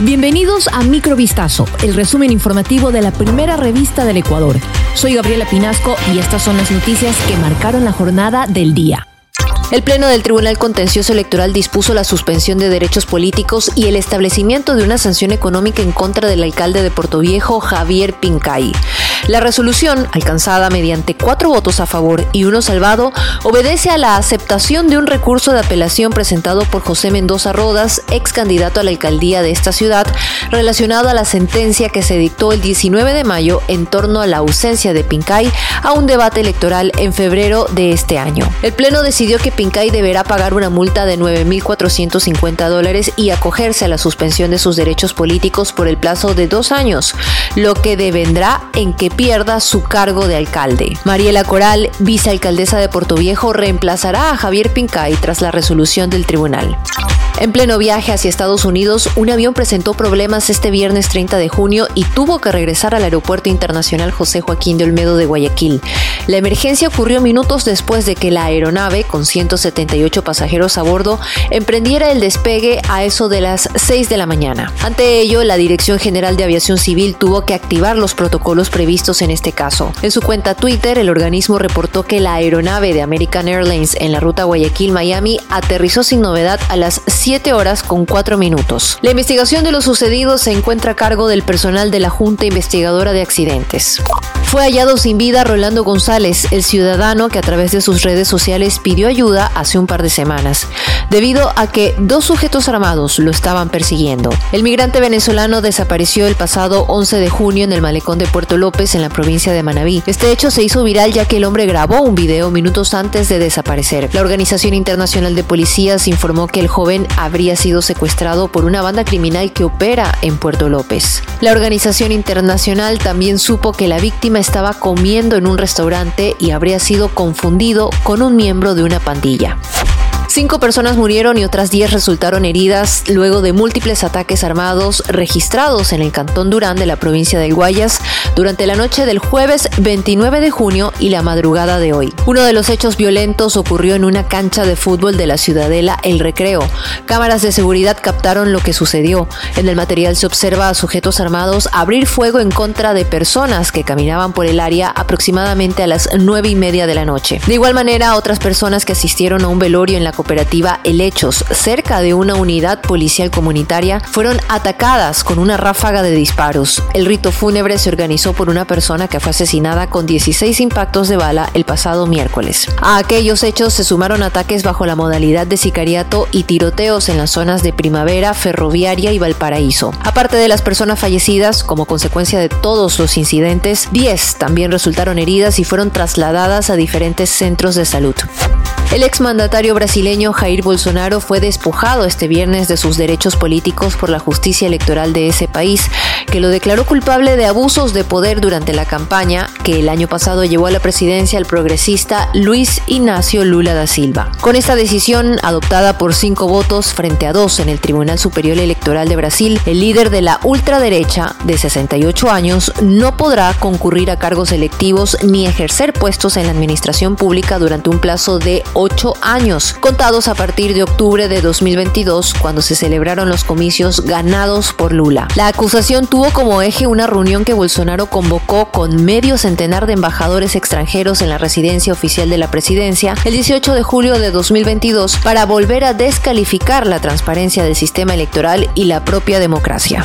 Bienvenidos a Microvistazo, el resumen informativo de la primera revista del Ecuador. Soy Gabriela Pinasco y estas son las noticias que marcaron la jornada del día. El Pleno del Tribunal Contencioso Electoral dispuso la suspensión de derechos políticos y el establecimiento de una sanción económica en contra del alcalde de Puerto Viejo, Javier Pincay. La resolución, alcanzada mediante cuatro votos a favor y uno salvado, obedece a la aceptación de un recurso de apelación presentado por José Mendoza Rodas, ex candidato a la alcaldía de esta ciudad, relacionado a la sentencia que se dictó el 19 de mayo en torno a la ausencia de Pincay a un debate electoral en febrero de este año. El Pleno decidió que Pincay deberá pagar una multa de 9.450 dólares y acogerse a la suspensión de sus derechos políticos por el plazo de dos años, lo que devendrá en que pierda su cargo de alcalde. Mariela Coral, vicealcaldesa de Puerto Viejo, reemplazará a Javier Pincay tras la resolución del tribunal. En pleno viaje hacia Estados Unidos, un avión presentó problemas este viernes 30 de junio y tuvo que regresar al Aeropuerto Internacional José Joaquín de Olmedo de Guayaquil. La emergencia ocurrió minutos después de que la aeronave, con 178 pasajeros a bordo, emprendiera el despegue a eso de las 6 de la mañana. Ante ello, la Dirección General de Aviación Civil tuvo que activar los protocolos previstos en este caso. En su cuenta Twitter, el organismo reportó que la aeronave de American Airlines en la ruta Guayaquil-Miami aterrizó sin novedad a las 7 horas con 4 minutos. La investigación de lo sucedido se encuentra a cargo del personal de la Junta Investigadora de Accidentes. Fue hallado sin vida Rolando González, el ciudadano que a través de sus redes sociales pidió ayuda hace un par de semanas, debido a que dos sujetos armados lo estaban persiguiendo. El migrante venezolano desapareció el pasado 11 de junio en el malecón de Puerto López, en la provincia de Manabí. Este hecho se hizo viral ya que el hombre grabó un video minutos antes de desaparecer. La Organización Internacional de Policías informó que el joven habría sido secuestrado por una banda criminal que opera en Puerto López. La organización internacional también supo que la víctima estaba comiendo en un restaurante y habría sido confundido con un miembro de una pandilla. Cinco personas murieron y otras diez resultaron heridas luego de múltiples ataques armados registrados en el cantón Durán de la provincia del Guayas durante la noche del jueves 29 de junio y la madrugada de hoy. Uno de los hechos violentos ocurrió en una cancha de fútbol de la ciudadela El Recreo. Cámaras de seguridad captaron lo que sucedió. En el material se observa a sujetos armados abrir fuego en contra de personas que caminaban por el área aproximadamente a las nueve y media de la noche. De igual manera, otras personas que asistieron a un velorio en la cooperativa Helechos, cerca de una unidad policial comunitaria, fueron atacadas con una ráfaga de disparos. El rito fúnebre se organizó por una persona que fue asesinada con 16 impactos de bala el pasado miércoles. A aquellos hechos se sumaron ataques bajo la modalidad de sicariato y tiroteos en las zonas de Primavera, Ferroviaria y Valparaíso. Aparte de las personas fallecidas, como consecuencia de todos los incidentes, 10 también resultaron heridas y fueron trasladadas a diferentes centros de salud. El exmandatario brasileño Jair Bolsonaro fue despojado este viernes de sus derechos políticos por la justicia electoral de ese país, que lo declaró culpable de abusos de poder durante la campaña que el año pasado llevó a la presidencia al progresista Luis Ignacio Lula da Silva. Con esta decisión, adoptada por cinco votos frente a dos en el Tribunal Superior Electoral de Brasil, el líder de la ultraderecha, de 68 años, no podrá concurrir a cargos electivos ni ejercer puestos en la administración pública durante un plazo de ocho años, a partir de octubre de 2022, cuando se celebraron los comicios ganados por Lula. La acusación tuvo como eje una reunión que Bolsonaro convocó con medio centenar de embajadores extranjeros en la residencia oficial de la presidencia el 18 de julio de 2022 para volver a descalificar la transparencia del sistema electoral y la propia democracia.